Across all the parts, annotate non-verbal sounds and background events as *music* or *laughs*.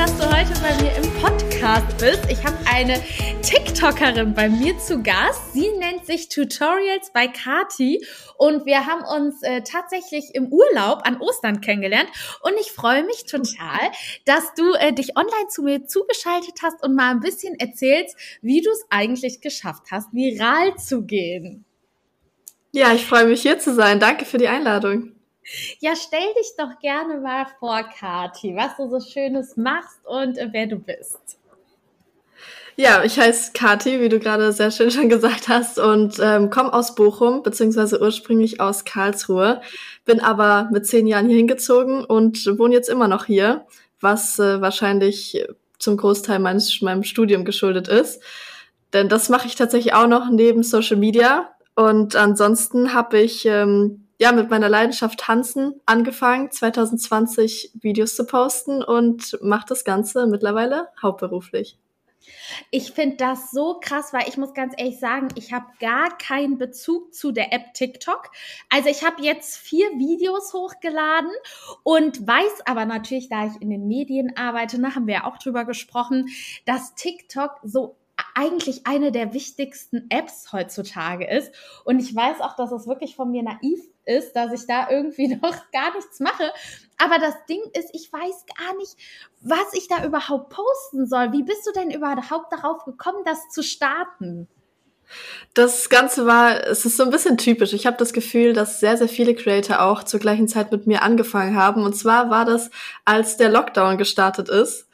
dass du heute bei mir im Podcast bist. Ich habe eine TikTokerin bei mir zu Gast. Sie nennt sich Tutorials bei Kati und wir haben uns äh, tatsächlich im Urlaub an Ostern kennengelernt und ich freue mich total, dass du äh, dich online zu mir zugeschaltet hast und mal ein bisschen erzählst, wie du es eigentlich geschafft hast, viral zu gehen. Ja, ich freue mich hier zu sein. Danke für die Einladung. Ja, stell dich doch gerne mal vor, Kati, was du so Schönes machst und äh, wer du bist. Ja, ich heiße Kati, wie du gerade sehr schön schon gesagt hast, und ähm, komme aus Bochum, beziehungsweise ursprünglich aus Karlsruhe. Bin aber mit zehn Jahren hier hingezogen und wohne jetzt immer noch hier, was äh, wahrscheinlich zum Großteil meines meinem Studium geschuldet ist. Denn das mache ich tatsächlich auch noch neben Social Media. Und ansonsten habe ich ähm, ja, mit meiner Leidenschaft Tanzen angefangen, 2020 Videos zu posten und mache das Ganze mittlerweile hauptberuflich. Ich finde das so krass, weil ich muss ganz ehrlich sagen, ich habe gar keinen Bezug zu der App TikTok. Also ich habe jetzt vier Videos hochgeladen und weiß aber natürlich, da ich in den Medien arbeite, da haben wir ja auch drüber gesprochen, dass TikTok so eigentlich eine der wichtigsten Apps heutzutage ist. Und ich weiß auch, dass es wirklich von mir naiv ist, dass ich da irgendwie *laughs* noch gar nichts mache. Aber das Ding ist, ich weiß gar nicht, was ich da überhaupt posten soll. Wie bist du denn überhaupt darauf gekommen, das zu starten? Das Ganze war, es ist so ein bisschen typisch. Ich habe das Gefühl, dass sehr, sehr viele Creator auch zur gleichen Zeit mit mir angefangen haben. Und zwar war das, als der Lockdown gestartet ist.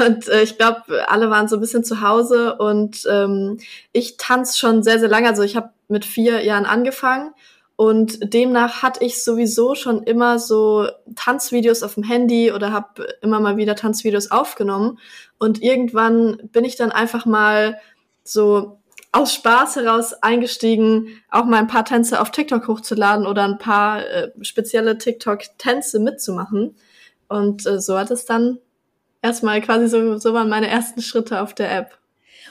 Und äh, ich glaube, alle waren so ein bisschen zu Hause und ähm, ich tanze schon sehr, sehr lange. Also ich habe mit vier Jahren angefangen und demnach hatte ich sowieso schon immer so Tanzvideos auf dem Handy oder habe immer mal wieder Tanzvideos aufgenommen. Und irgendwann bin ich dann einfach mal so aus Spaß heraus eingestiegen, auch mal ein paar Tänze auf TikTok hochzuladen oder ein paar äh, spezielle TikTok-Tänze mitzumachen. Und äh, so hat es dann erstmal quasi so, so waren meine ersten Schritte auf der App.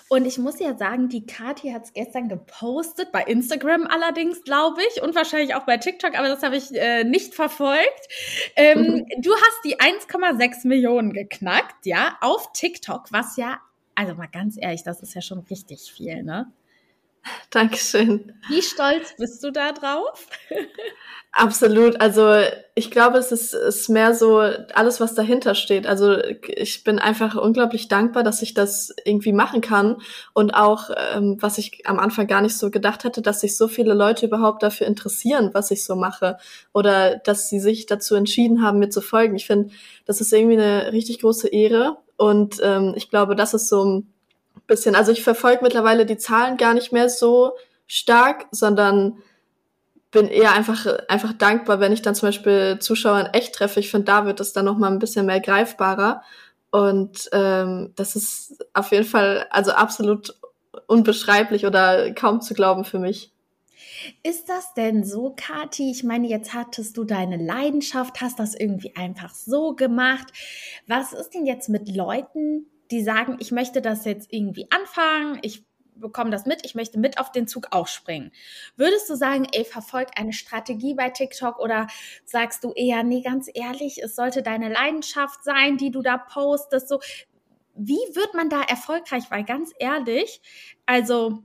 Und ich muss ja sagen, die Kathi hat es gestern gepostet, bei Instagram allerdings, glaube ich, und wahrscheinlich auch bei TikTok, aber das habe ich äh, nicht verfolgt. Ähm. *laughs* Du hast die 1,6 Millionen geknackt, ja, auf TikTok, was ja, also mal ganz ehrlich, das ist ja schon richtig viel, ne? *laughs* Dankeschön. Wie stolz bist du da drauf? *laughs* Absolut. Also ich glaube, es ist, ist mehr so alles, was dahinter steht. Also ich bin einfach unglaublich dankbar, dass ich das irgendwie machen kann. Und auch, ähm, was ich am Anfang gar nicht so gedacht hätte, dass sich so viele Leute überhaupt dafür interessieren, was ich so mache. Oder dass sie sich dazu entschieden haben, mir zu folgen. Ich finde, das ist irgendwie eine richtig große Ehre. Und ähm, ich glaube, das ist so ein bisschen, also ich verfolge mittlerweile die Zahlen gar nicht mehr so stark, sondern bin eher einfach, einfach dankbar, wenn ich dann zum Beispiel Zuschauer in echt treffe. Ich finde, da wird es dann noch mal ein bisschen mehr greifbarer. Und ähm, das ist auf jeden Fall also absolut unbeschreiblich oder kaum zu glauben für mich. Ist das denn so, Kati? Ich meine, jetzt hattest du deine Leidenschaft, hast das irgendwie einfach so gemacht. Was ist denn jetzt mit Leuten, die sagen, ich möchte das jetzt irgendwie anfangen, ich bekomme das mit, ich möchte mit auf den Zug aufspringen. Würdest du sagen, ey, verfolgt eine Strategie bei TikTok oder sagst du eher, nee, ganz ehrlich, es sollte deine Leidenschaft sein, die du da postest, so, wie wird man da erfolgreich? Weil ganz ehrlich, also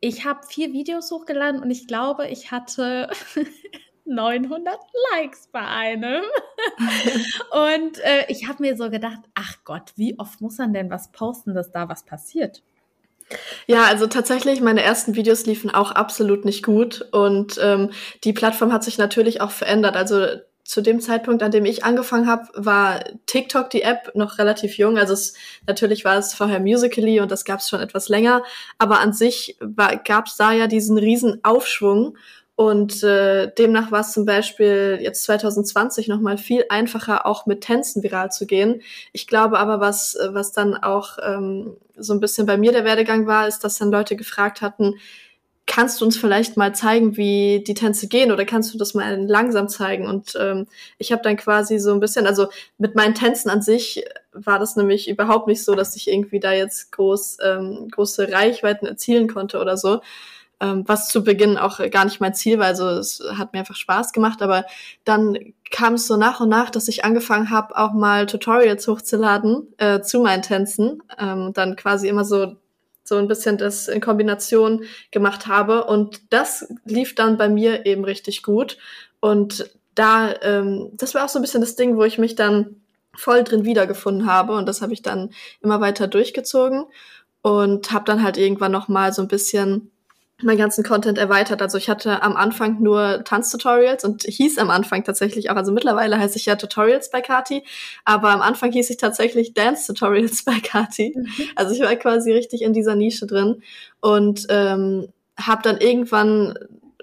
ich habe vier Videos hochgeladen und ich glaube, ich hatte *laughs* 900 Likes bei einem. *laughs* und äh, ich habe mir so gedacht, ach Gott, wie oft muss man denn was posten, dass da was passiert? Ja, also tatsächlich, meine ersten Videos liefen auch absolut nicht gut und ähm, die Plattform hat sich natürlich auch verändert. Also zu dem Zeitpunkt, an dem ich angefangen habe, war TikTok die App noch relativ jung. Also es, natürlich war es vorher Musically und das gab es schon etwas länger, aber an sich gab es da ja diesen riesen Aufschwung Und äh, demnach war es zum Beispiel jetzt 2020 nochmal viel einfacher, auch mit Tänzen viral zu gehen. Ich glaube aber, was, was dann auch ähm, so ein bisschen bei mir der Werdegang war, ist, dass dann Leute gefragt hatten, kannst du uns vielleicht mal zeigen, wie die Tänze gehen oder kannst du das mal langsam zeigen? Und ähm, ich habe dann quasi so ein bisschen, also mit meinen Tänzen an sich war das nämlich überhaupt nicht so, dass ich irgendwie da jetzt groß ähm, große Reichweiten erzielen konnte oder so, ähm, was zu Beginn auch gar nicht mein Ziel war. Also es hat mir einfach Spaß gemacht, aber dann kam es so nach und nach, dass ich angefangen habe, auch mal Tutorials hochzuladen äh, zu meinen Tänzen, ähm, dann quasi immer so so ein bisschen das in Kombination gemacht habe. Und das lief dann bei mir eben richtig gut. Und da, ähm, das war auch so ein bisschen das Ding, wo ich mich dann voll drin wiedergefunden habe. Und das habe ich dann immer weiter durchgezogen und habe dann halt irgendwann noch mal so ein bisschen meinen ganzen Content erweitert. Also ich hatte am Anfang nur Tanztutorials und hieß am Anfang tatsächlich auch, also mittlerweile heiße ich ja Tutorials bei Kati, aber am Anfang hieß ich tatsächlich Dance Tutorials *laughs* bei Kati. Mhm. Also ich war quasi richtig in dieser Nische drin und ähm, habe dann irgendwann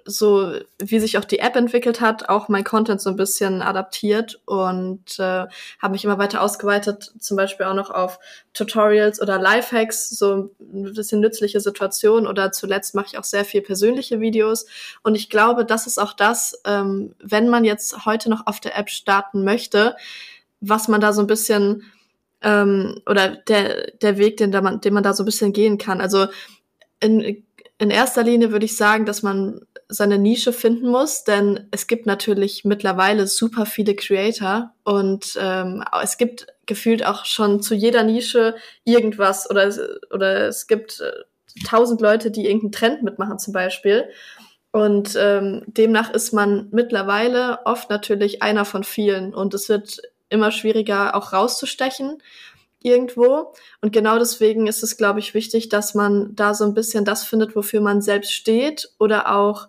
so wie sich auch die App entwickelt hat, auch mein Content so ein bisschen adaptiert und äh, habe mich immer weiter ausgeweitet, zum Beispiel auch noch auf Tutorials oder Lifehacks, so ein bisschen nützliche Situationen oder zuletzt mache ich auch sehr viel persönliche Videos und ich glaube, das ist auch das, ähm, wenn man jetzt heute noch auf der App starten möchte, was man da so ein bisschen ähm, oder der, der Weg, den, da man, den man da so ein bisschen gehen kann. Also in, in erster Linie würde ich sagen, dass man seine Nische finden muss, denn es gibt natürlich mittlerweile super viele Creator und ähm, es gibt gefühlt auch schon zu jeder Nische irgendwas oder, oder es gibt äh, tausend Leute, die irgendeinen Trend mitmachen zum Beispiel. Und ähm, demnach ist man mittlerweile oft natürlich einer von vielen und es wird immer schwieriger auch rauszustechen irgendwo. Und genau deswegen ist es, glaube ich, wichtig, dass man da so ein bisschen das findet, wofür man selbst steht oder auch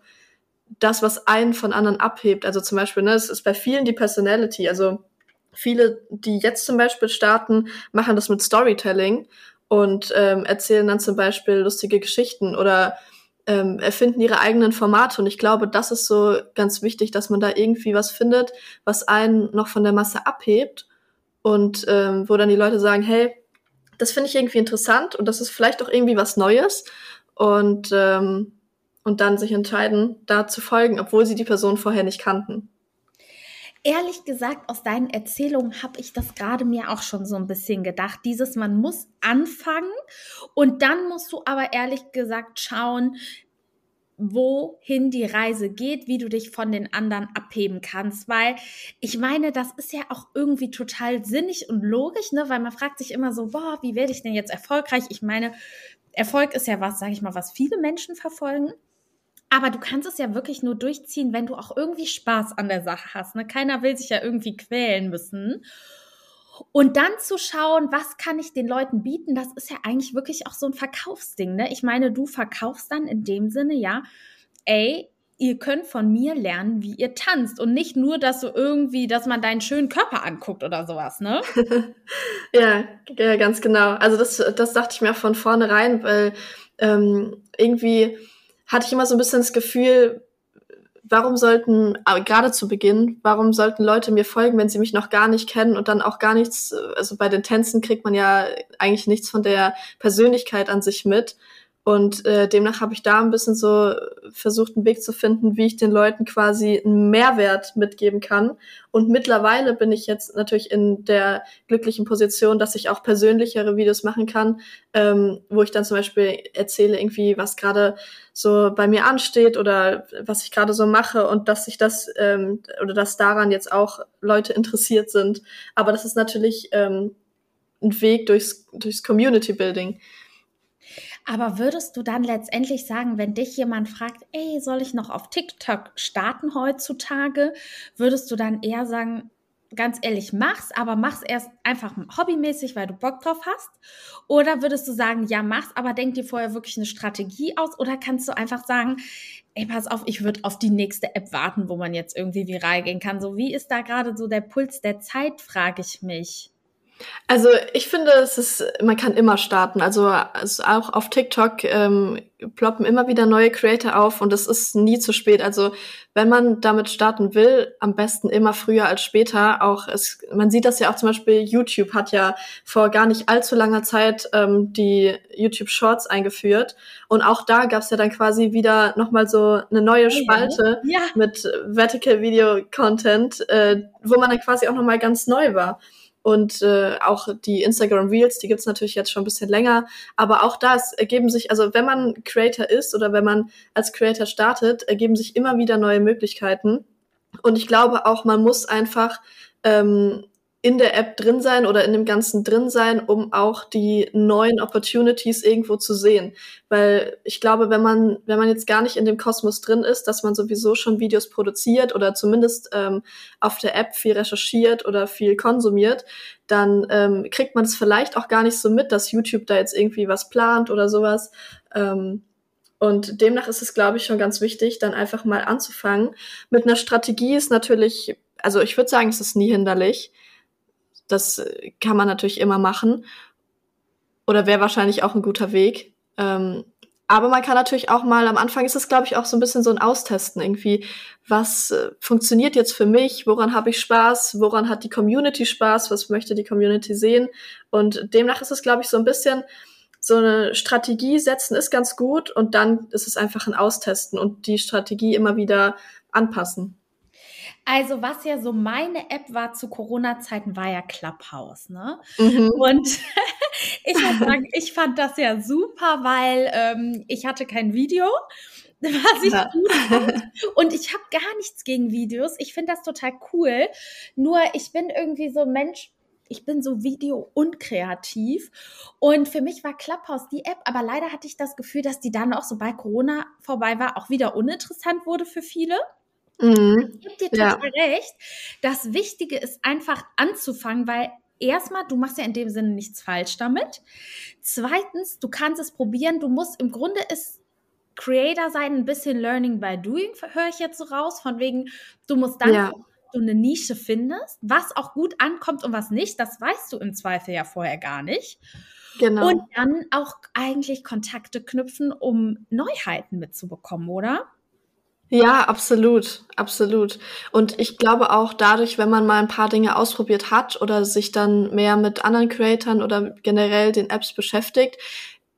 das, was einen von anderen abhebt. Also zum Beispiel, ne, es ist bei vielen die Personality. Also viele, die jetzt zum Beispiel starten, machen das mit Storytelling und ähm, erzählen dann zum Beispiel lustige Geschichten oder ähm, erfinden ihre eigenen Formate. Und ich glaube, das ist so ganz wichtig, dass man da irgendwie was findet, was einen noch von der Masse abhebt und ähm, wo dann die Leute sagen, hey, das finde ich irgendwie interessant und das ist vielleicht auch irgendwie was Neues und ähm, und dann sich entscheiden, da zu folgen, obwohl sie die Person vorher nicht kannten. Ehrlich gesagt, aus deinen Erzählungen habe ich das gerade mir auch schon so ein bisschen gedacht. Dieses, man muss anfangen und dann musst du aber ehrlich gesagt schauen, wohin die Reise geht, wie du dich von den anderen abheben kannst, weil ich meine, das ist ja auch irgendwie total sinnig und logisch, ne, weil man fragt sich immer so, boah, wie werde ich denn jetzt erfolgreich? Ich meine, Erfolg ist ja was, sage ich mal, was viele Menschen verfolgen. Aber du kannst es ja wirklich nur durchziehen, wenn du auch irgendwie Spaß an der Sache hast. Ne? Keiner will sich ja irgendwie quälen müssen. Und dann zu schauen, was kann ich den Leuten bieten, das ist ja eigentlich wirklich auch so ein Verkaufsding. Ne? Ich meine, du verkaufst dann in dem Sinne, ja, ey, ihr könnt von mir lernen, wie ihr tanzt und nicht nur, dass du irgendwie, dass man deinen schönen Körper anguckt oder sowas, ne? *laughs* ja, ja, ganz genau. Also das, das dachte ich mir von vornherein, weil ähm, irgendwie hatte ich immer so ein bisschen das Gefühl, warum sollten, gerade zu Beginn, warum sollten Leute mir folgen, wenn sie mich noch gar nicht kennen und dann auch gar nichts, also bei den Tänzen kriegt man ja eigentlich nichts von der Persönlichkeit an sich mit. Und äh, demnach habe ich da ein bisschen so versucht, einen Weg zu finden, wie ich den Leuten quasi einen Mehrwert mitgeben kann. Und mittlerweile bin ich jetzt natürlich in der glücklichen Position, dass ich auch persönlichere Videos machen kann, ähm, wo ich dann zum Beispiel erzähle irgendwie, was gerade so bei mir ansteht oder was ich gerade so mache und dass sich das ähm, oder dass daran jetzt auch Leute interessiert sind. Aber das ist natürlich ähm, ein Weg durchs, durchs Community Building. Aber würdest du dann letztendlich sagen, wenn dich jemand fragt, ey, soll ich noch auf TikTok starten heutzutage, würdest du dann eher sagen, ganz ehrlich, mach's, aber mach's erst einfach hobbymäßig, weil du Bock drauf hast? Oder würdest du sagen, ja, mach's, aber denk dir vorher wirklich eine Strategie aus? Oder kannst du einfach sagen, ey, pass auf, ich würde auf die nächste App warten, wo man jetzt irgendwie viral gehen kann? So, wie ist da gerade so der Puls der Zeit, frage ich mich. Also ich finde, es ist, man kann immer starten. Also, also auch auf TikTok ähm, ploppen immer wieder neue Creator auf und es ist nie zu spät. Also wenn man damit starten will, am besten immer früher als später. Auch es, man sieht das ja auch zum Beispiel, YouTube hat ja vor gar nicht allzu langer Zeit ähm, die YouTube Shorts eingeführt. Und auch da gab es ja dann quasi wieder nochmal so eine neue Spalte ja. Ja. mit Vertical Video Content, äh, wo man dann quasi auch nochmal ganz neu war. Und äh, auch die Instagram Reels, die gibt's natürlich jetzt schon ein bisschen länger. Aber auch da ergeben sich, also wenn man Creator ist oder wenn man als Creator startet, ergeben sich immer wieder neue Möglichkeiten. Und ich glaube auch, man muss einfach ähm, in der App drin sein oder in dem Ganzen drin sein, um auch die neuen Opportunities irgendwo zu sehen. Weil ich glaube, wenn man, wenn man jetzt gar nicht in dem Kosmos drin ist, dass man sowieso schon Videos produziert oder zumindest ähm, auf der App viel recherchiert oder viel konsumiert, dann ähm, kriegt man es vielleicht auch gar nicht so mit, dass YouTube da jetzt irgendwie was plant oder sowas. Ähm, und demnach ist es, glaube ich, schon ganz wichtig, dann einfach mal anzufangen. Mit einer Strategie ist natürlich, also ich würde sagen, es ist nie hinderlich das kann man natürlich immer machen. Oder wäre wahrscheinlich auch ein guter Weg. Ähm, aber man kann natürlich auch mal, am Anfang ist es, glaube ich, auch so ein bisschen so ein Austesten irgendwie. Was äh, funktioniert jetzt für mich? Woran habe ich Spaß? Woran hat die Community Spaß? Was möchte die Community sehen? Und demnach ist es, glaube ich, so ein bisschen so eine Strategie setzen ist ganz gut und dann ist es einfach ein Austesten und die Strategie immer wieder anpassen. Also, was ja so meine App war zu Corona-Zeiten, war ja Clubhouse, ne? Mhm. Und *laughs* ich muss *laughs* sagen, ich fand das ja super, weil ähm, ich hatte kein Video, *laughs* was ich ja. gut fand. Und ich habe gar nichts gegen Videos. Ich finde das total cool. Nur ich bin irgendwie so ein Mensch, ich bin so video unkreativ. Und für mich war Clubhouse die App, aber leider hatte ich das Gefühl, dass die dann auch, sobald Corona vorbei war, auch wieder uninteressant wurde für viele. Mhm. Ich gebe dir total ja. recht. Das Wichtige ist einfach anzufangen, weil erstmal, du machst ja in dem Sinne nichts falsch damit. Zweitens, du kannst es probieren. Du musst im Grunde ist Creator sein, ein bisschen Learning by Doing, höre ich jetzt so raus, von wegen, du musst dann ja. du eine Nische findest, was auch gut ankommt und was nicht, das weißt du im Zweifel ja vorher gar nicht. Genau. Und dann auch eigentlich Kontakte knüpfen, um Neuheiten mitzubekommen, oder? Ja, absolut, absolut. Und ich glaube auch dadurch, wenn man mal ein paar Dinge ausprobiert hat oder sich dann mehr mit anderen Creatoren oder generell den Apps beschäftigt,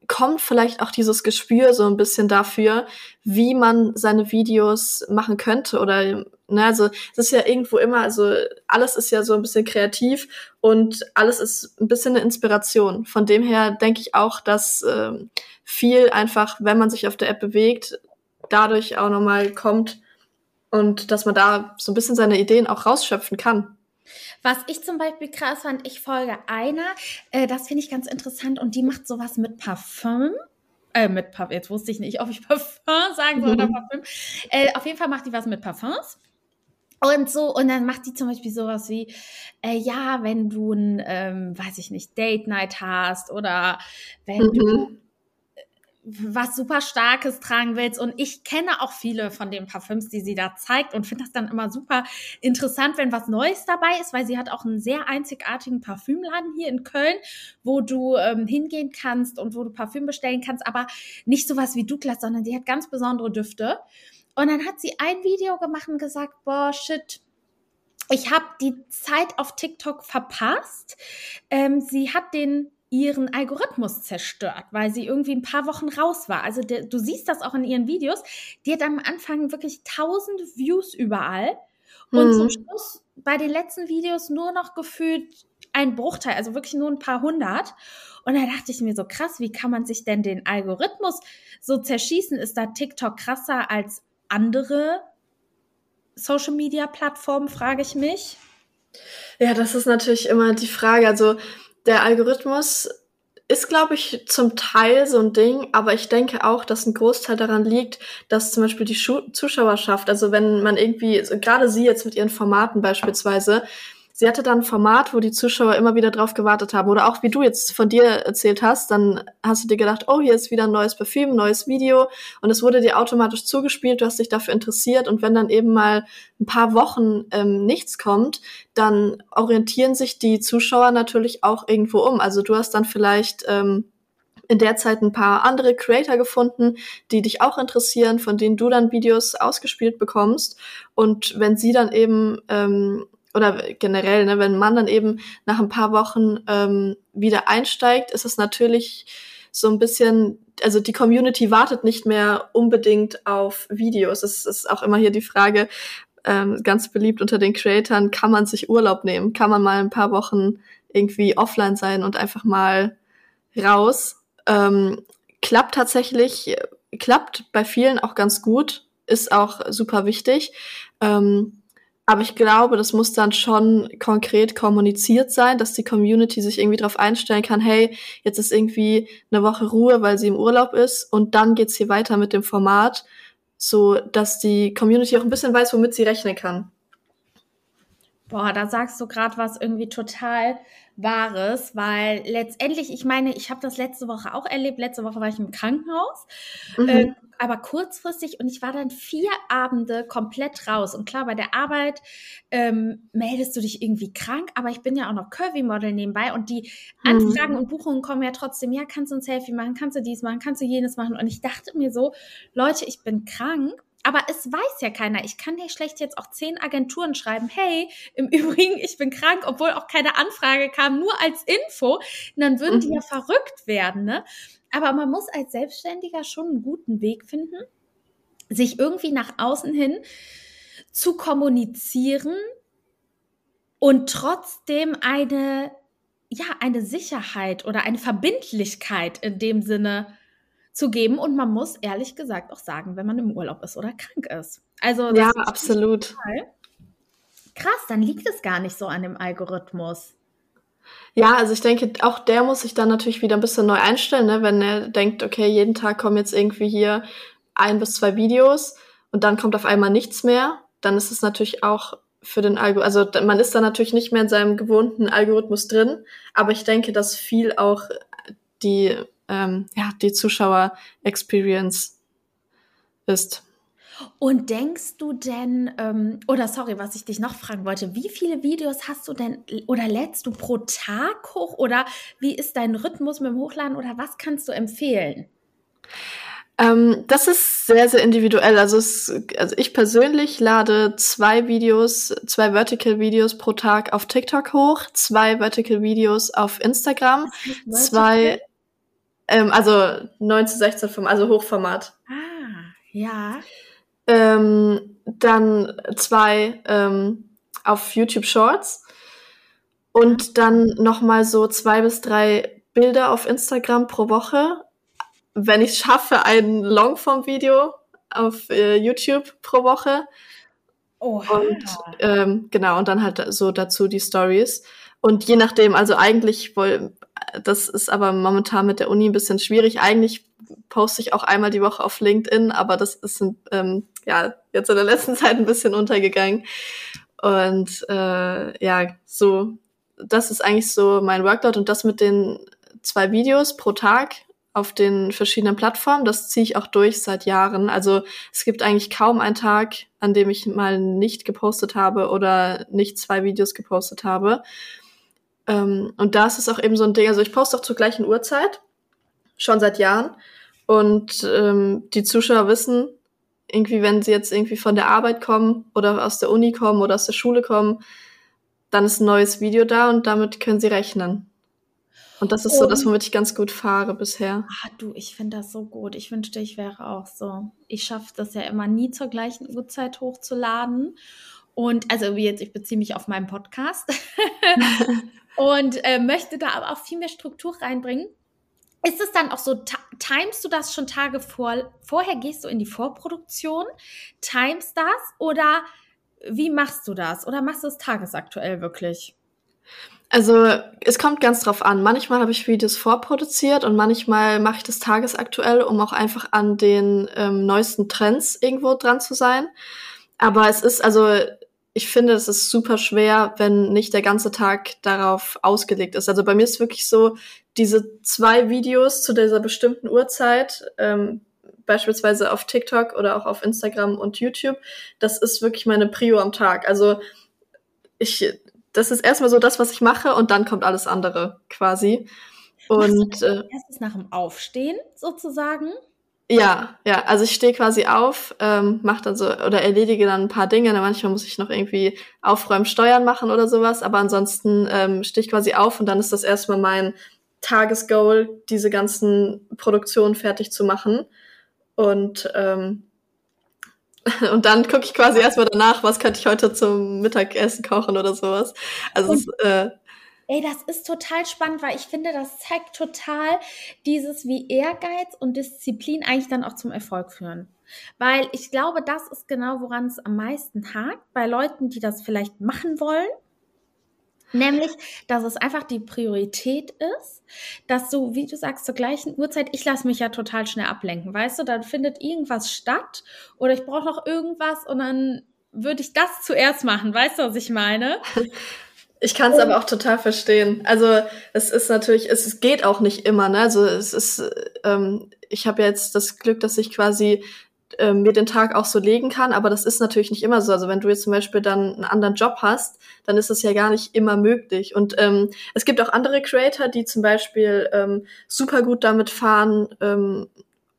kommt vielleicht auch dieses Gespür so ein bisschen dafür, wie man seine Videos machen könnte oder ne, also es ist ja irgendwo immer, also alles ist ja so ein bisschen kreativ und alles ist ein bisschen eine Inspiration. Von dem her denke ich auch, dass ähm, viel einfach, wenn man sich auf der App bewegt, dadurch auch nochmal kommt und dass man da so ein bisschen seine Ideen auch rausschöpfen kann. Was ich zum Beispiel krass fand, ich folge einer, äh, das finde ich ganz interessant und die macht sowas mit Parfüm. Äh, mit Parfüm, jetzt wusste ich nicht, ob ich *laughs* Parfüm sagen soll oder Parfüm. Äh, auf jeden Fall macht die was mit Parfums. Und so, und dann macht die zum Beispiel sowas wie, äh, ja, wenn du ein, ähm, weiß ich nicht, Date Night hast oder wenn mhm. du was super Starkes tragen willst. Und ich kenne auch viele von den Parfüms, die sie da zeigt und finde das dann immer super interessant, wenn was Neues dabei ist, weil sie hat auch einen sehr einzigartigen Parfümladen hier in Köln, wo du ähm, hingehen kannst und wo du Parfüm bestellen kannst, aber nicht sowas wie Douglas, sondern die hat ganz besondere Düfte. Und dann hat sie ein Video gemacht und gesagt, boah, shit, ich habe die Zeit auf TikTok verpasst. Ähm, sie hat den ihren Algorithmus zerstört, weil sie irgendwie ein paar Wochen raus war. Also der, du siehst das auch in ihren Videos. Die hat am Anfang wirklich tausende Views überall und mhm. zum Schluss bei den letzten Videos nur noch gefühlt ein Bruchteil, also wirklich nur ein paar hundert. Und da dachte ich mir so krass, wie kann man sich denn den Algorithmus so zerschießen? Ist da TikTok krasser als andere Social Media Plattformen, frage ich mich. Ja, das ist natürlich immer die Frage. Also der Algorithmus ist, glaube ich, zum Teil so ein Ding, aber ich denke auch, dass ein Großteil daran liegt, dass zum Beispiel die Schu Zuschauerschaft, also wenn man irgendwie, gerade sie jetzt mit ihren Formaten beispielsweise, sie hatte dann ein Format, wo die Zuschauer immer wieder drauf gewartet haben. Oder auch wie du jetzt von dir erzählt hast, dann hast du dir gedacht, oh, hier ist wieder ein neues Parfüm, neues Video. Und es wurde dir automatisch zugespielt, du hast dich dafür interessiert. Und wenn dann eben mal ein paar Wochen ähm, nichts kommt, dann orientieren sich die Zuschauer natürlich auch irgendwo um. Also du hast dann vielleicht ähm, in der Zeit ein paar andere Creator gefunden, die dich auch interessieren, von denen du dann Videos ausgespielt bekommst. Und wenn sie dann eben ähm, oder generell, ne, wenn man dann eben nach ein paar Wochen ähm, wieder einsteigt, ist es natürlich so ein bisschen, also die Community wartet nicht mehr unbedingt auf Videos. Es ist auch immer hier die Frage, ähm, ganz beliebt unter den Creatoren, kann man sich Urlaub nehmen? Kann man mal ein paar Wochen irgendwie offline sein und einfach mal raus? Ähm, klappt tatsächlich, klappt bei vielen auch ganz gut, ist auch super wichtig. Ähm, aber ich glaube, das muss dann schon konkret kommuniziert sein, dass die Community sich irgendwie darauf einstellen kann, hey, jetzt ist irgendwie eine Woche Ruhe, weil sie im Urlaub ist und dann geht's hier weiter mit dem Format, so dass die Community auch ein bisschen weiß, womit sie rechnen kann. Boah, da sagst du gerade was irgendwie total Wahres, weil letztendlich, ich meine, ich habe das letzte Woche auch erlebt. Letzte Woche war ich im Krankenhaus, mhm. äh, aber kurzfristig und ich war dann vier Abende komplett raus. Und klar, bei der Arbeit ähm, meldest du dich irgendwie krank, aber ich bin ja auch noch Curvy-Model nebenbei und die mhm. Anfragen und Buchungen kommen ja trotzdem, ja, kannst du ein Selfie machen, kannst du dies machen, kannst du jenes machen. Und ich dachte mir so, Leute, ich bin krank aber es weiß ja keiner. Ich kann dir schlecht jetzt auch zehn Agenturen schreiben, hey, im *laughs* Übrigen, ich bin krank, obwohl auch keine Anfrage kam, nur als Info. Und dann würden mhm. die ja verrückt werden, ne? Aber man muss als Selbstständiger schon einen guten Weg finden, sich irgendwie nach außen hin zu kommunizieren und trotzdem eine, ja, eine Sicherheit oder eine Verbindlichkeit in dem Sinne zu geben. Und man muss ehrlich gesagt auch sagen, wenn man im Urlaub ist oder krank ist. Also ja, absolut. Krass, dann liegt es gar nicht so an dem Algorithmus. Ja, also ich denke, auch der muss sich dann natürlich wieder ein bisschen neu einstellen, ne? wenn er denkt, okay, jeden Tag kommen jetzt irgendwie hier ein bis zwei Videos und dann kommt auf einmal nichts mehr, dann ist es natürlich auch für den Algorithmus, also man ist da natürlich nicht mehr in seinem gewohnten Algorithmus drin, aber ich denke, dass viel auch die ähm, ja, die Zuschauer-Experience ist. Und denkst du denn, ähm, oder sorry, was ich dich noch fragen wollte, wie viele Videos hast du denn oder lädst du pro Tag hoch oder wie ist dein Rhythmus mit dem Hochladen oder was kannst du empfehlen? Ähm, das ist sehr, sehr individuell. Also, es, also ich persönlich lade zwei Videos, zwei Vertical-Videos pro Tag auf TikTok hoch, zwei Vertical-Videos auf Instagram, zwei ähm, also 9 zu 16, vom, also Hochformat. Ah, ja. Ähm, dann zwei ähm, auf YouTube Shorts und dann nochmal so zwei bis drei Bilder auf Instagram pro Woche. Wenn ich schaffe, ein Longform-Video auf äh, YouTube pro Woche. Oh, und ähm, genau, und dann halt so dazu die Stories. Und je nachdem, also eigentlich das ist aber momentan mit der Uni ein bisschen schwierig. Eigentlich poste ich auch einmal die Woche auf LinkedIn, aber das ist ähm, ja jetzt in der letzten *laughs* Zeit ein bisschen untergegangen. Und äh, ja, so, das ist eigentlich so mein Workload und das mit den zwei Videos pro Tag auf den verschiedenen Plattformen, das ziehe ich auch durch seit Jahren. Also es gibt eigentlich kaum einen Tag, an dem ich mal nicht gepostet habe oder nicht zwei Videos gepostet habe. Ähm, und da ist es auch eben so ein Ding, also ich poste auch zur gleichen Uhrzeit, schon seit Jahren. Und ähm, die Zuschauer wissen, irgendwie, wenn sie jetzt irgendwie von der Arbeit kommen oder aus der Uni kommen oder aus der Schule kommen, dann ist ein neues Video da und damit können sie rechnen. Und das ist und, so das, womit ich ganz gut fahre bisher. Ah, du, ich finde das so gut. Ich wünschte, ich wäre auch so. Ich schaffe das ja immer nie zur gleichen Uhrzeit hochzuladen. Und also wie jetzt, ich beziehe mich auf meinen Podcast. *laughs* *laughs* und äh, möchte da aber auch viel mehr Struktur reinbringen. Ist es dann auch so, timest du das schon Tage vor, vorher gehst du in die Vorproduktion, timest das oder wie machst du das? Oder machst du es tagesaktuell wirklich? Also es kommt ganz drauf an. Manchmal habe ich Videos vorproduziert und manchmal mache ich das tagesaktuell, um auch einfach an den ähm, neuesten Trends irgendwo dran zu sein. Aber es ist also ich finde, es ist super schwer, wenn nicht der ganze Tag darauf ausgelegt ist. Also bei mir ist wirklich so, diese zwei Videos zu dieser bestimmten Uhrzeit, ähm, beispielsweise auf TikTok oder auch auf Instagram und YouTube, das ist wirklich meine Prio am Tag. Also ich, das ist erstmal so das, was ich mache und dann kommt alles andere quasi. Und äh, erstes nach dem Aufstehen sozusagen? Ja, ja, also ich stehe quasi auf, ähm, mache dann so oder erledige dann ein paar Dinge. Manchmal muss ich noch irgendwie aufräumen, Steuern machen oder sowas, aber ansonsten ähm, stehe ich quasi auf und dann ist das erstmal mein Tagesgoal, diese ganzen Produktionen fertig zu machen. Und ähm, *laughs* und dann gucke ich quasi erstmal danach, was könnte ich heute zum Mittagessen kochen oder sowas. Also es, äh, Ey, das ist total spannend, weil ich finde, das zeigt total dieses, wie Ehrgeiz und Disziplin eigentlich dann auch zum Erfolg führen. Weil ich glaube, das ist genau, woran es am meisten hakt, bei Leuten, die das vielleicht machen wollen. Nämlich, dass es einfach die Priorität ist, dass so, wie du sagst, zur gleichen Uhrzeit, ich lasse mich ja total schnell ablenken, weißt du, dann findet irgendwas statt oder ich brauche noch irgendwas und dann würde ich das zuerst machen, weißt du, was ich meine? *laughs* Ich kann es aber auch total verstehen. Also es ist natürlich, es geht auch nicht immer. Ne? Also es ist, ähm, ich habe jetzt das Glück, dass ich quasi ähm, mir den Tag auch so legen kann, aber das ist natürlich nicht immer so. Also wenn du jetzt zum Beispiel dann einen anderen Job hast, dann ist das ja gar nicht immer möglich. Und ähm, es gibt auch andere Creator, die zum Beispiel ähm, super gut damit fahren, ähm,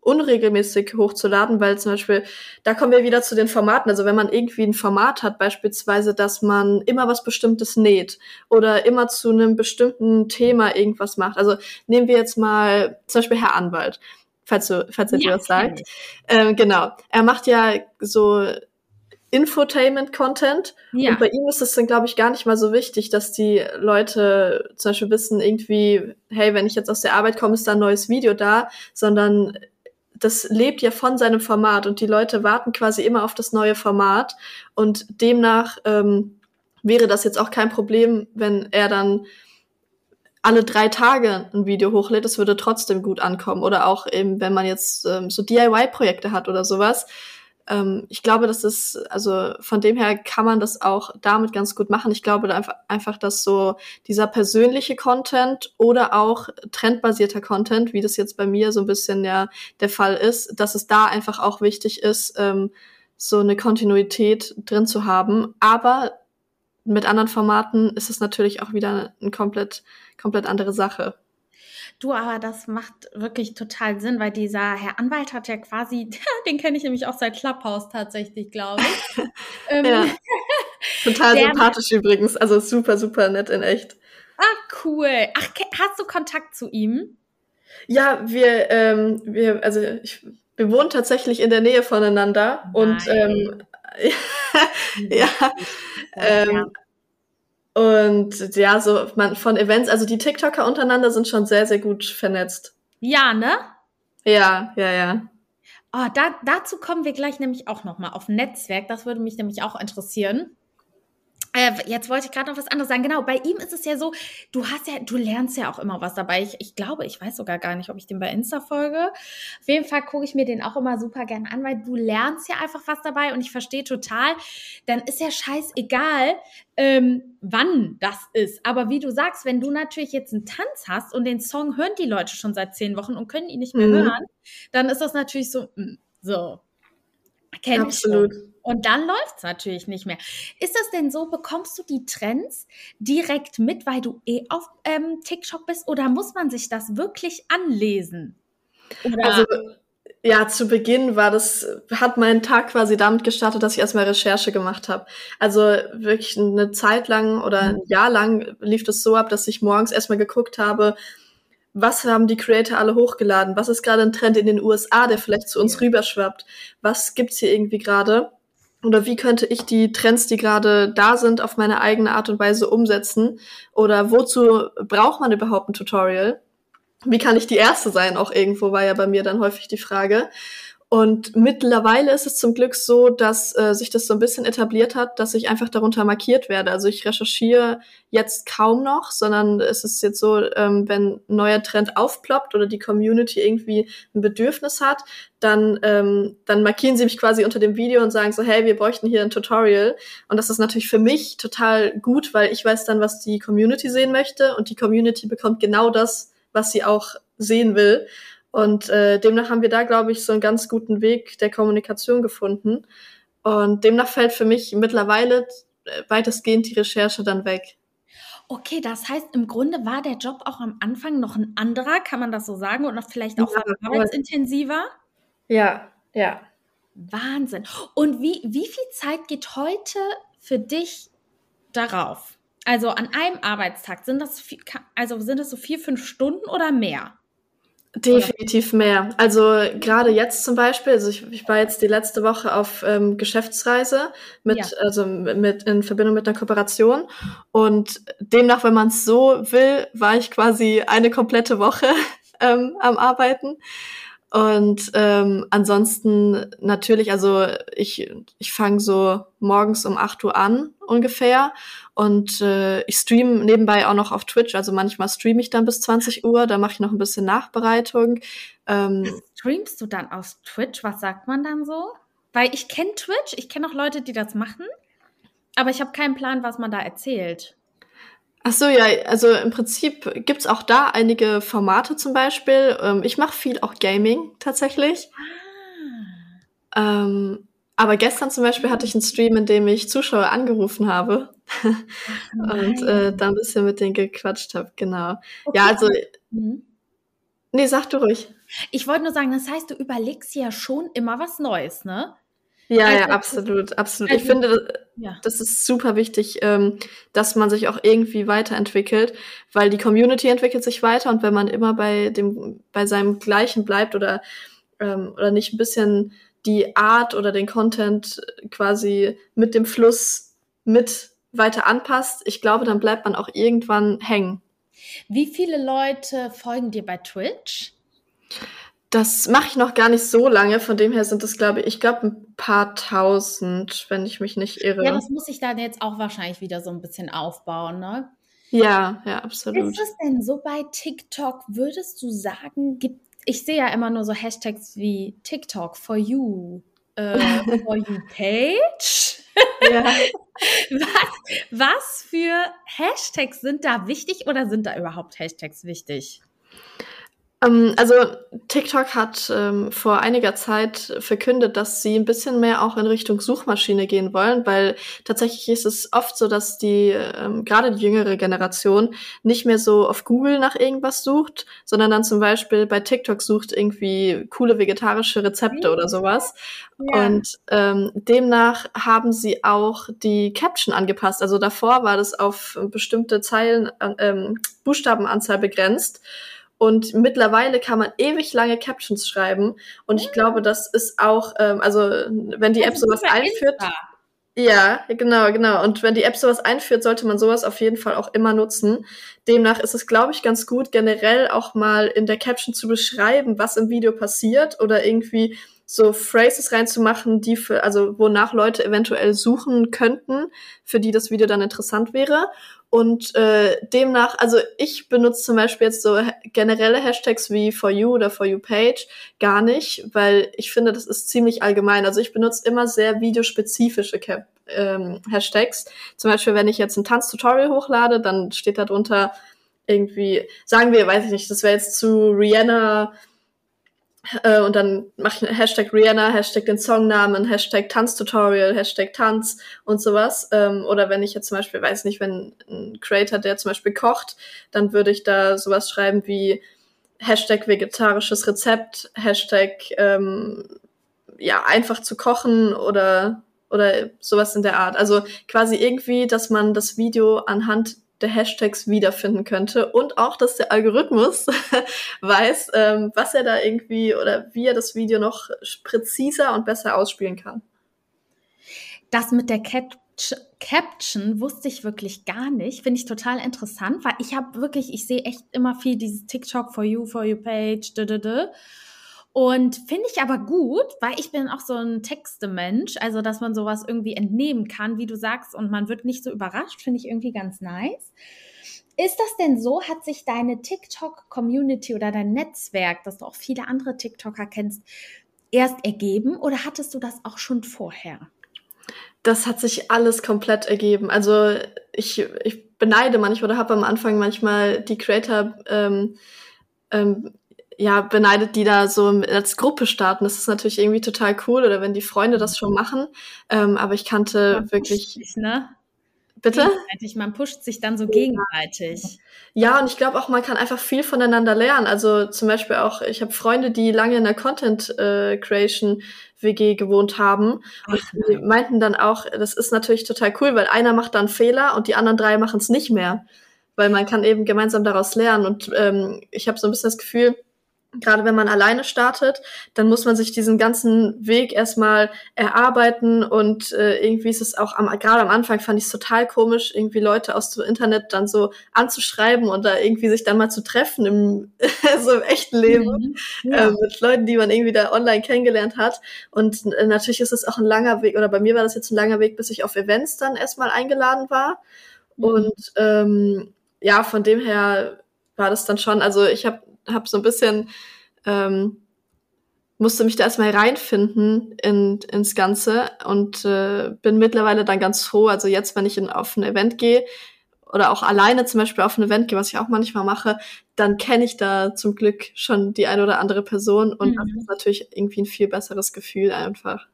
unregelmäßig hochzuladen, weil zum Beispiel, da kommen wir wieder zu den Formaten. Also wenn man irgendwie ein Format hat, beispielsweise, dass man immer was Bestimmtes näht oder immer zu einem bestimmten Thema irgendwas macht. Also nehmen wir jetzt mal zum Beispiel Herr Anwalt, falls du, falls er ja, dir was sagt. Ähm, genau. Er macht ja so Infotainment-Content. Ja. Und bei ihm ist es dann, glaube ich, gar nicht mal so wichtig, dass die Leute zum Beispiel wissen, irgendwie, hey, wenn ich jetzt aus der Arbeit komme, ist da ein neues Video da, sondern das lebt ja von seinem Format und die Leute warten quasi immer auf das neue Format und demnach ähm, wäre das jetzt auch kein Problem, wenn er dann alle drei Tage ein Video hochlädt, das würde trotzdem gut ankommen. Oder auch eben, wenn man jetzt ähm, so DIY-Projekte hat oder sowas, ähm, ich glaube, das ist, also von dem her kann man das auch damit ganz gut machen. Ich glaube einfach, einfach, dass so dieser persönliche Content oder auch trendbasierter Content, wie das jetzt bei mir so ein bisschen ja der Fall ist, dass es da einfach auch wichtig ist, ähm, so eine Kontinuität drin zu haben. Aber mit anderen Formaten ist es natürlich auch wieder eine komplett, komplett andere Sache. Du, aber das macht wirklich total Sinn, weil dieser Herr Anwalt hat ja quasi, *laughs* den kenne ich nämlich auch seit Clubhouse tatsächlich, glaube ich. *laughs* ähm, ja. *laughs* Total sympathisch übrigens, also super, super nett in echt. Ah, cool. Ach, hast du Kontakt zu ihm? Ja, wir, ähm, wir, also ich, wir wohnen tatsächlich in der Nähe voneinander Nein. und ähm, ja, ähm, und ja, so man von Events, also die TikToker untereinander sind schon sehr, sehr gut vernetzt. Ja, ne? Ja, ja, ja. Oh, da, dazu kommen wir gleich nämlich auch nochmal auf Netzwerk. Das würde mich nämlich auch interessieren. Äh, jetzt wollte ich gerade noch was anderes sagen. Genau, bei ihm ist es ja so, du hast ja, du lernst ja auch immer was dabei. Ich, ich glaube, ich weiß sogar gar nicht, ob ich den bei Insta folge. Auf jeden Fall gucke ich mir den auch immer super gerne an, weil du lernst ja einfach was dabei und ich verstehe total, dann ist ja scheißegal, ähm, wann das ist. Aber wie du sagst, wenn du natürlich jetzt einen Tanz hast und den Song hören die Leute schon seit zehn Wochen und können ihn nicht mehr mhm. hören, dann ist das natürlich so, mh, mm, so. Kenn Absolut. Ich schon. Und dann läuft es natürlich nicht mehr. Ist das denn so, bekommst du die Trends direkt mit, weil du eh auf ähm, TikTok bist? Oder muss man sich das wirklich anlesen? Oder? Also ja, zu Beginn war das, hat mein Tag quasi damit gestartet, dass ich erstmal Recherche gemacht habe. Also wirklich eine Zeit lang oder ein mhm. Jahr lang lief das so ab, dass ich morgens erstmal geguckt habe, was haben die Creator alle hochgeladen? Was ist gerade ein Trend in den USA, der vielleicht zu uns rüberschwappt? Was gibt's hier irgendwie gerade? Oder wie könnte ich die Trends, die gerade da sind, auf meine eigene Art und Weise umsetzen? Oder wozu braucht man überhaupt ein Tutorial? Wie kann ich die Erste sein? Auch irgendwo war ja bei mir dann häufig die Frage. Und mittlerweile ist es zum Glück so, dass äh, sich das so ein bisschen etabliert hat, dass ich einfach darunter markiert werde. Also ich recherchiere jetzt kaum noch, sondern es ist jetzt so, ähm, wenn ein neuer Trend aufploppt oder die Community irgendwie ein Bedürfnis hat, dann, ähm, dann markieren sie mich quasi unter dem Video und sagen so, hey, wir bräuchten hier ein Tutorial. Und das ist natürlich für mich total gut, weil ich weiß dann, was die Community sehen möchte und die Community bekommt genau das, was sie auch sehen will. Und äh, demnach haben wir da, glaube ich, so einen ganz guten Weg der Kommunikation gefunden. Und demnach fällt für mich mittlerweile äh, weitestgehend die Recherche dann weg. Okay, das heißt, im Grunde war der Job auch am Anfang noch ein anderer, kann man das so sagen? Und vielleicht auch ja, arbeitsintensiver? Ja, ja. Wahnsinn. Und wie, wie viel Zeit geht heute für dich darauf? Also an einem Arbeitstag, sind das, also sind das so vier, fünf Stunden oder mehr? Definitiv mehr. Also gerade jetzt zum Beispiel, also ich, ich war jetzt die letzte Woche auf ähm, Geschäftsreise mit, ja. also mit in Verbindung mit einer Kooperation und demnach, wenn man es so will, war ich quasi eine komplette Woche *laughs* ähm, am Arbeiten. Und ähm, ansonsten natürlich, also ich, ich fange so morgens um 8 Uhr an ungefähr und äh, ich streame nebenbei auch noch auf Twitch. Also manchmal streame ich dann bis 20 Uhr, da mache ich noch ein bisschen Nachbereitung. Ähm, Streamst du dann auf Twitch? Was sagt man dann so? Weil ich kenne Twitch, ich kenne auch Leute, die das machen, aber ich habe keinen Plan, was man da erzählt. Ach so, ja, also im Prinzip gibt's auch da einige Formate zum Beispiel. Ähm, ich mache viel auch Gaming tatsächlich. Ah. Ähm, aber gestern zum Beispiel hatte ich einen Stream, in dem ich Zuschauer angerufen habe Ach, *laughs* und äh, da ein bisschen mit denen gequatscht habe, genau. Okay. Ja, also. Mhm. Nee, sag du ruhig. Ich wollte nur sagen, das heißt, du überlegst ja schon immer was Neues, ne? Ja, also, ja, absolut, absolut. Ich finde, ja. das ist super wichtig, ähm, dass man sich auch irgendwie weiterentwickelt, weil die Community entwickelt sich weiter und wenn man immer bei dem, bei seinem Gleichen bleibt oder, ähm, oder nicht ein bisschen die Art oder den Content quasi mit dem Fluss mit weiter anpasst, ich glaube, dann bleibt man auch irgendwann hängen. Wie viele Leute folgen dir bei Twitch? Das mache ich noch gar nicht so lange, von dem her sind das, glaube ich, ich glaube ein paar tausend, wenn ich mich nicht irre. Ja, das muss ich dann jetzt auch wahrscheinlich wieder so ein bisschen aufbauen, ne? Ja, ja, absolut. Ist es denn so bei TikTok, würdest du sagen, gibt, ich sehe ja immer nur so Hashtags wie TikTok for you, äh, *laughs* for you page. Ja. *laughs* was, was für Hashtags sind da wichtig oder sind da überhaupt Hashtags wichtig? Ähm, also TikTok hat ähm, vor einiger Zeit verkündet, dass sie ein bisschen mehr auch in Richtung Suchmaschine gehen wollen, weil tatsächlich ist es oft so, dass die ähm, gerade die jüngere Generation nicht mehr so auf Google nach irgendwas sucht, sondern dann zum Beispiel bei TikTok sucht irgendwie coole vegetarische Rezepte oder sowas. Ja. Und ähm, demnach haben sie auch die Caption angepasst. Also davor war das auf bestimmte Zeilen, äh, ähm, Buchstabenanzahl begrenzt. Und mittlerweile kann man ewig lange Captions schreiben. Und ich glaube, das ist auch, ähm, also wenn die App sowas einführt. Ja, genau, genau. Und wenn die App sowas einführt, sollte man sowas auf jeden Fall auch immer nutzen. Demnach ist es, glaube ich, ganz gut, generell auch mal in der Caption zu beschreiben, was im Video passiert oder irgendwie so Phrases reinzumachen, die für, also wonach Leute eventuell suchen könnten, für die das Video dann interessant wäre. Und äh, demnach, also ich benutze zum Beispiel jetzt so generelle Hashtags wie for you oder for you page gar nicht, weil ich finde, das ist ziemlich allgemein. Also ich benutze immer sehr videospezifische Cap ähm, Hashtags. Zum Beispiel, wenn ich jetzt ein Tanztutorial hochlade, dann steht da drunter irgendwie, sagen wir, weiß ich nicht, das wäre jetzt zu Rihanna äh, und dann mache ich Hashtag Rihanna, Hashtag den Songnamen, Hashtag Tanztutorial, Hashtag Tanz und sowas. Ähm, oder wenn ich jetzt zum Beispiel, weiß nicht, wenn ein Creator, der zum Beispiel kocht, dann würde ich da sowas schreiben wie Hashtag vegetarisches Rezept, Hashtag ähm, ja, einfach zu kochen oder oder sowas in der Art. Also quasi irgendwie, dass man das Video anhand der Hashtags wiederfinden könnte und auch, dass der Algorithmus *laughs* weiß, ähm, was er da irgendwie oder wie er das Video noch präziser und besser ausspielen kann. Das mit der Cap Caption wusste ich wirklich gar nicht. Finde ich total interessant, weil ich habe wirklich, ich sehe echt immer viel dieses TikTok for you, for you page, da, da, da. Und finde ich aber gut, weil ich bin auch so ein Textemensch, also dass man sowas irgendwie entnehmen kann, wie du sagst, und man wird nicht so überrascht, finde ich irgendwie ganz nice. Ist das denn so? Hat sich deine TikTok-Community oder dein Netzwerk, dass du auch viele andere TikToker kennst, erst ergeben oder hattest du das auch schon vorher? Das hat sich alles komplett ergeben. Also ich, ich beneide manchmal oder habe am Anfang manchmal die Creator ähm, ähm, ja, beneidet, die da so als Gruppe starten. Das ist natürlich irgendwie total cool oder wenn die Freunde das schon machen. Ähm, aber ich kannte Man wirklich. Sich, ne? Bitte? Man pusht sich dann so gegenseitig. Ja, und ich glaube auch, man kann einfach viel voneinander lernen. Also zum Beispiel auch, ich habe Freunde, die lange in der Content äh, Creation WG gewohnt haben. Und die meinten dann auch, das ist natürlich total cool, weil einer macht dann Fehler und die anderen drei machen es nicht mehr. Weil man kann eben gemeinsam daraus lernen. Und ähm, ich habe so ein bisschen das Gefühl, gerade wenn man alleine startet, dann muss man sich diesen ganzen Weg erstmal erarbeiten und äh, irgendwie ist es auch am, gerade am Anfang fand ich es total komisch, irgendwie Leute aus dem Internet dann so anzuschreiben und da irgendwie sich dann mal zu treffen im *laughs* so im echten Leben mhm. ja. äh, mit Leuten, die man irgendwie da online kennengelernt hat. Und äh, natürlich ist es auch ein langer Weg, oder bei mir war das jetzt ein langer Weg, bis ich auf Events dann erstmal eingeladen war. Mhm. Und ähm, ja, von dem her war das dann schon, also ich habe habe so ein bisschen ähm, musste mich da erstmal reinfinden in, ins Ganze und äh, bin mittlerweile dann ganz froh. Also jetzt, wenn ich in, auf ein Event gehe oder auch alleine zum Beispiel auf ein Event gehe, was ich auch manchmal mache, dann kenne ich da zum Glück schon die eine oder andere Person und mhm. das ist natürlich irgendwie ein viel besseres Gefühl einfach.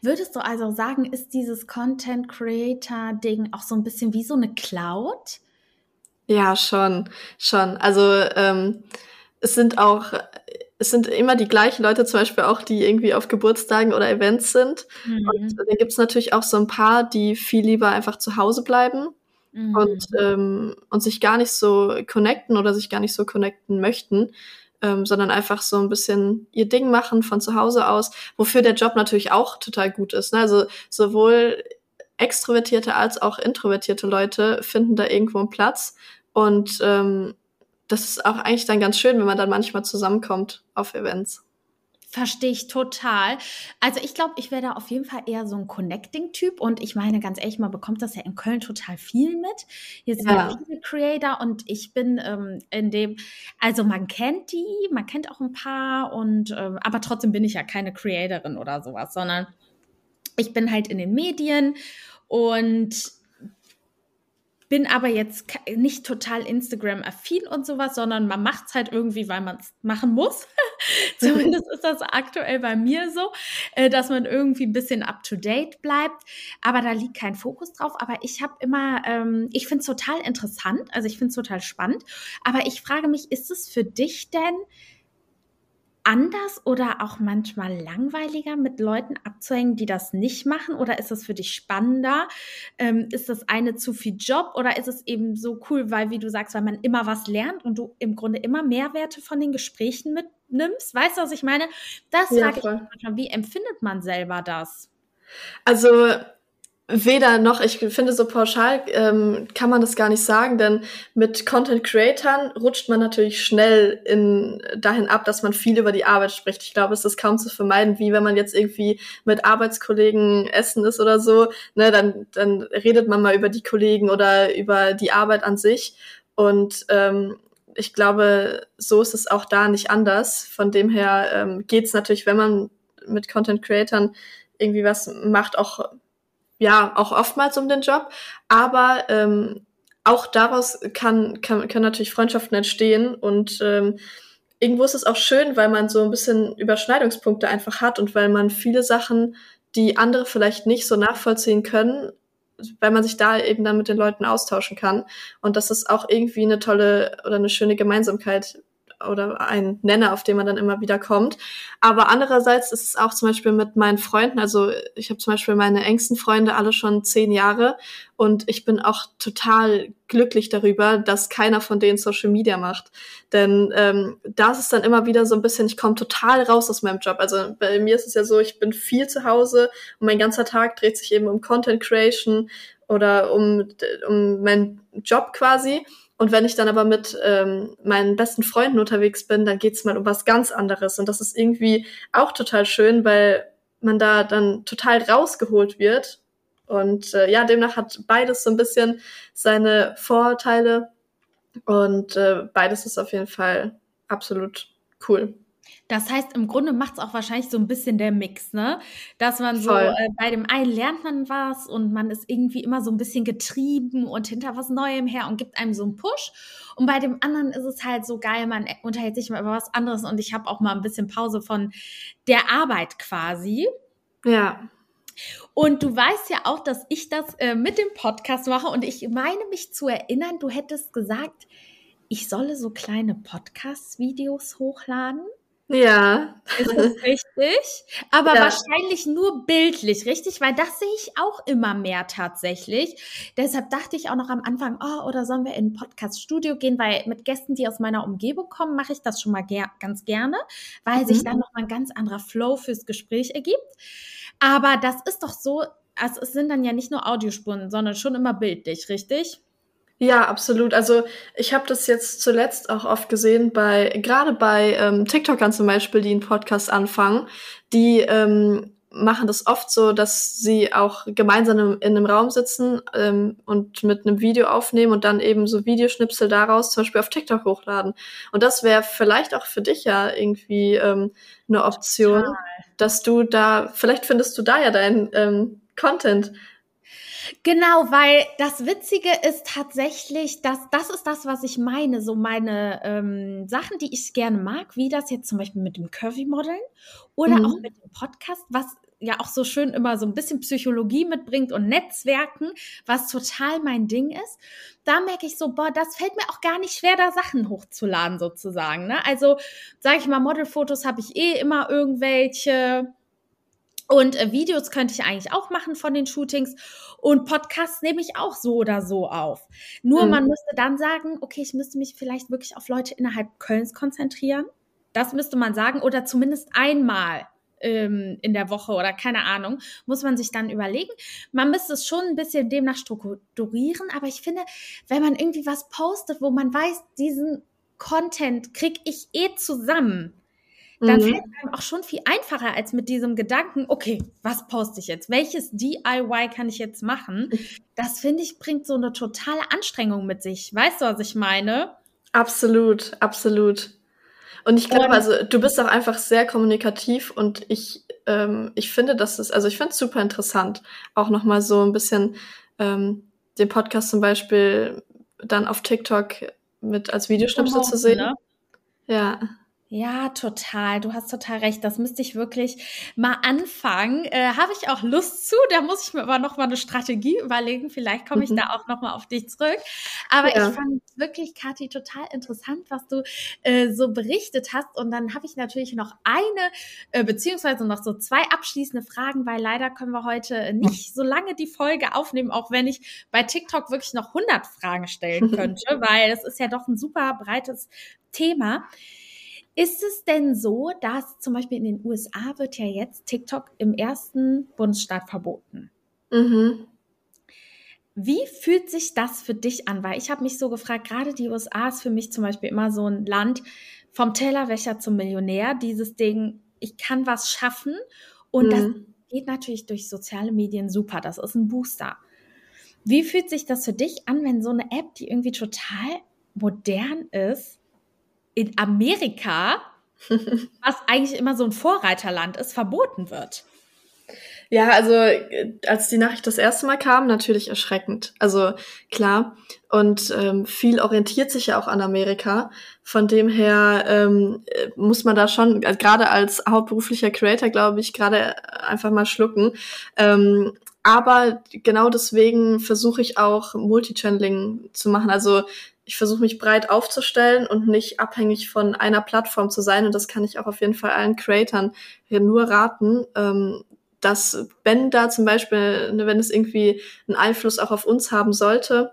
Würdest du also sagen, ist dieses Content Creator Ding auch so ein bisschen wie so eine Cloud? Ja, schon, schon. Also ähm, es sind auch, es sind immer die gleichen Leute, zum Beispiel auch, die irgendwie auf Geburtstagen oder Events sind. Mhm. Und dann gibt es natürlich auch so ein paar, die viel lieber einfach zu Hause bleiben mhm. und, ähm, und sich gar nicht so connecten oder sich gar nicht so connecten möchten. Ähm, sondern einfach so ein bisschen ihr Ding machen von zu Hause aus, wofür der Job natürlich auch total gut ist. Ne? Also sowohl extrovertierte als auch introvertierte Leute finden da irgendwo einen Platz und ähm, das ist auch eigentlich dann ganz schön, wenn man dann manchmal zusammenkommt auf Events. Verstehe ich total. Also ich glaube, ich wäre da auf jeden Fall eher so ein Connecting-Typ und ich meine ganz ehrlich, man bekommt das ja in Köln total viel mit. Hier sind ja viele Creator und ich bin ähm, in dem, also man kennt die, man kennt auch ein paar und ähm, aber trotzdem bin ich ja keine Creatorin oder sowas, sondern ich bin halt in den Medien und bin aber jetzt nicht total Instagram-affin und sowas, sondern man macht es halt irgendwie, weil man es machen muss. *laughs* Zumindest ist das aktuell bei mir so, äh, dass man irgendwie ein bisschen up-to-date bleibt. Aber da liegt kein Fokus drauf. Aber ich habe immer, ähm, ich finde es total interessant, also ich finde es total spannend. Aber ich frage mich, ist es für dich denn anders oder auch manchmal langweiliger, mit Leuten abzuhängen, die das nicht machen? Oder ist es für dich spannender? Ähm, ist das eine zu viel Job oder ist es eben so cool, weil, wie du sagst, weil man immer was lernt und du im Grunde immer Mehrwerte von den Gesprächen mitnimmst? Weißt du, was ich meine? Das ja, frage ich manchmal. Wie empfindet man selber das? Also Weder noch, ich finde so pauschal ähm, kann man das gar nicht sagen, denn mit Content Creatern rutscht man natürlich schnell in dahin ab, dass man viel über die Arbeit spricht. Ich glaube, es ist kaum zu vermeiden, wie wenn man jetzt irgendwie mit Arbeitskollegen essen ist oder so, ne, dann, dann redet man mal über die Kollegen oder über die Arbeit an sich. Und ähm, ich glaube, so ist es auch da nicht anders. Von dem her ähm, geht es natürlich, wenn man mit Content Creatern irgendwie was macht, auch ja auch oftmals um den Job, aber ähm, auch daraus kann, kann, können natürlich Freundschaften entstehen und ähm, irgendwo ist es auch schön, weil man so ein bisschen Überschneidungspunkte einfach hat und weil man viele Sachen, die andere vielleicht nicht so nachvollziehen können, weil man sich da eben dann mit den Leuten austauschen kann. Und das ist auch irgendwie eine tolle oder eine schöne Gemeinsamkeit oder ein Nenner, auf den man dann immer wieder kommt. Aber andererseits ist es auch zum Beispiel mit meinen Freunden, also ich habe zum Beispiel meine engsten Freunde alle schon zehn Jahre und ich bin auch total glücklich darüber, dass keiner von denen Social Media macht. Denn ähm, da ist dann immer wieder so ein bisschen, ich komme total raus aus meinem Job. Also bei mir ist es ja so, ich bin viel zu Hause und mein ganzer Tag dreht sich eben um Content Creation oder um, um meinen Job quasi. Und wenn ich dann aber mit ähm, meinen besten Freunden unterwegs bin, dann geht's mal um was ganz anderes. Und das ist irgendwie auch total schön, weil man da dann total rausgeholt wird. Und äh, ja, demnach hat beides so ein bisschen seine Vorteile. Und äh, beides ist auf jeden Fall absolut cool. Das heißt, im Grunde macht es auch wahrscheinlich so ein bisschen der Mix, ne? Dass man so, äh, bei dem einen lernt man was und man ist irgendwie immer so ein bisschen getrieben und hinter was Neuem her und gibt einem so einen Push. Und bei dem anderen ist es halt so geil, man unterhält sich mal über was anderes und ich habe auch mal ein bisschen Pause von der Arbeit quasi. Ja. Und du weißt ja auch, dass ich das äh, mit dem Podcast mache und ich meine mich zu erinnern, du hättest gesagt, ich solle so kleine Podcast-Videos hochladen. Ja. Ist das richtig? Aber ja. wahrscheinlich nur bildlich, richtig? Weil das sehe ich auch immer mehr tatsächlich. Deshalb dachte ich auch noch am Anfang, oh, oder sollen wir in ein Podcast-Studio gehen? Weil mit Gästen, die aus meiner Umgebung kommen, mache ich das schon mal ger ganz gerne, weil mhm. sich dann noch mal ein ganz anderer Flow fürs Gespräch ergibt. Aber das ist doch so, also es sind dann ja nicht nur Audiospuren, sondern schon immer bildlich, richtig? Ja, absolut. Also ich habe das jetzt zuletzt auch oft gesehen bei, gerade bei ähm, TikTokern zum Beispiel, die einen Podcast anfangen, die ähm, machen das oft so, dass sie auch gemeinsam in einem Raum sitzen ähm, und mit einem Video aufnehmen und dann eben so Videoschnipsel daraus zum Beispiel auf TikTok hochladen. Und das wäre vielleicht auch für dich ja irgendwie ähm, eine Option, Total. dass du da, vielleicht findest du da ja deinen ähm, Content Genau, weil das Witzige ist tatsächlich, dass das ist das, was ich meine. So meine ähm, Sachen, die ich gerne mag, wie das jetzt zum Beispiel mit dem Curvy-Modeln oder mhm. auch mit dem Podcast, was ja auch so schön immer so ein bisschen Psychologie mitbringt und Netzwerken, was total mein Ding ist. Da merke ich so, boah, das fällt mir auch gar nicht schwer, da Sachen hochzuladen sozusagen. Ne? Also sage ich mal, Modelfotos habe ich eh immer irgendwelche und äh, Videos könnte ich eigentlich auch machen von den Shootings. Und Podcasts nehme ich auch so oder so auf. Nur mhm. man müsste dann sagen, okay, ich müsste mich vielleicht wirklich auf Leute innerhalb Kölns konzentrieren. Das müsste man sagen. Oder zumindest einmal ähm, in der Woche oder keine Ahnung, muss man sich dann überlegen. Man müsste es schon ein bisschen demnach strukturieren. Aber ich finde, wenn man irgendwie was postet, wo man weiß, diesen Content kriege ich eh zusammen dann mhm. fällt es einem auch schon viel einfacher als mit diesem Gedanken, okay, was poste ich jetzt? Welches DIY kann ich jetzt machen? Das finde ich bringt so eine totale Anstrengung mit sich. Weißt du, was ich meine? Absolut, absolut. Und ich glaube, also du bist auch einfach sehr kommunikativ und ich, ähm, ich finde, das ist, also ich finde es super interessant, auch nochmal so ein bisschen ähm, den Podcast zum Beispiel dann auf TikTok mit als Videoschnipsel zu sehen. Ne? Ja. Ja, total. Du hast total recht. Das müsste ich wirklich mal anfangen. Äh, Habe ich auch Lust zu. Da muss ich mir aber noch mal eine Strategie überlegen. Vielleicht komme ich mhm. da auch noch mal auf dich zurück. Aber ja. ich fand wirklich, Kathi, total interessant, was du äh, so berichtet hast. Und dann habe ich natürlich noch eine, äh, beziehungsweise noch so zwei abschließende Fragen, weil leider können wir heute nicht so lange die Folge aufnehmen, auch wenn ich bei TikTok wirklich noch 100 Fragen stellen *laughs* könnte, weil es ist ja doch ein super breites Thema. Ist es denn so, dass zum Beispiel in den USA wird ja jetzt TikTok im ersten Bundesstaat verboten? Mhm. Wie fühlt sich das für dich an? Weil ich habe mich so gefragt, gerade die USA ist für mich zum Beispiel immer so ein Land vom Tellerwäscher zum Millionär. Dieses Ding, ich kann was schaffen und mhm. das geht natürlich durch soziale Medien super. Das ist ein Booster. Wie fühlt sich das für dich an, wenn so eine App, die irgendwie total modern ist, in Amerika, *laughs* was eigentlich immer so ein Vorreiterland ist, verboten wird. Ja, also als die Nachricht das erste Mal kam, natürlich erschreckend. Also klar. Und ähm, viel orientiert sich ja auch an Amerika. Von dem her ähm, muss man da schon, äh, gerade als hauptberuflicher Creator, glaube ich, gerade einfach mal schlucken. Ähm, aber genau deswegen versuche ich auch Multichanneling zu machen. Also ich versuche mich breit aufzustellen und nicht abhängig von einer Plattform zu sein. Und das kann ich auch auf jeden Fall allen Creatern nur raten, ähm, dass wenn da zum Beispiel, ne, wenn es irgendwie einen Einfluss auch auf uns haben sollte,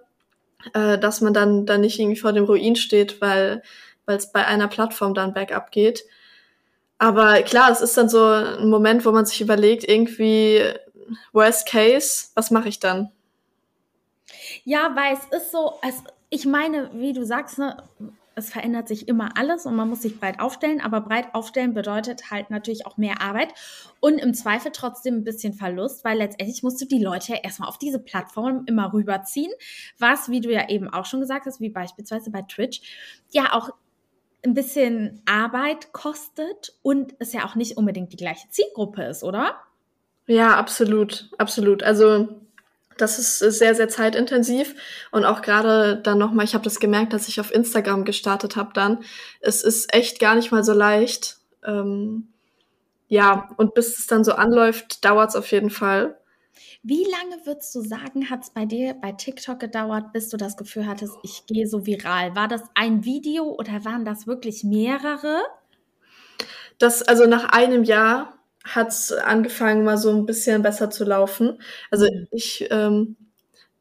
äh, dass man dann, dann nicht irgendwie vor dem Ruin steht, weil weil es bei einer Plattform dann bergab geht. Aber klar, es ist dann so ein Moment, wo man sich überlegt, irgendwie Worst Case, was mache ich dann? Ja, weil es ist so, es ich meine, wie du sagst, ne, es verändert sich immer alles und man muss sich breit aufstellen, aber breit aufstellen bedeutet halt natürlich auch mehr Arbeit und im Zweifel trotzdem ein bisschen Verlust, weil letztendlich musst du die Leute ja erstmal auf diese Plattform immer rüberziehen, was, wie du ja eben auch schon gesagt hast, wie beispielsweise bei Twitch, ja auch ein bisschen Arbeit kostet und es ja auch nicht unbedingt die gleiche Zielgruppe ist, oder? Ja, absolut, absolut. Also das ist sehr, sehr zeitintensiv. Und auch gerade dann nochmal, ich habe das gemerkt, dass ich auf Instagram gestartet habe dann. Es ist echt gar nicht mal so leicht. Ähm, ja, und bis es dann so anläuft, dauert es auf jeden Fall. Wie lange würdest du sagen, hat es bei dir bei TikTok gedauert, bis du das Gefühl hattest, ich gehe so viral? War das ein Video oder waren das wirklich mehrere? Das, also nach einem Jahr hat es angefangen, mal so ein bisschen besser zu laufen. Also mhm. ich, ähm,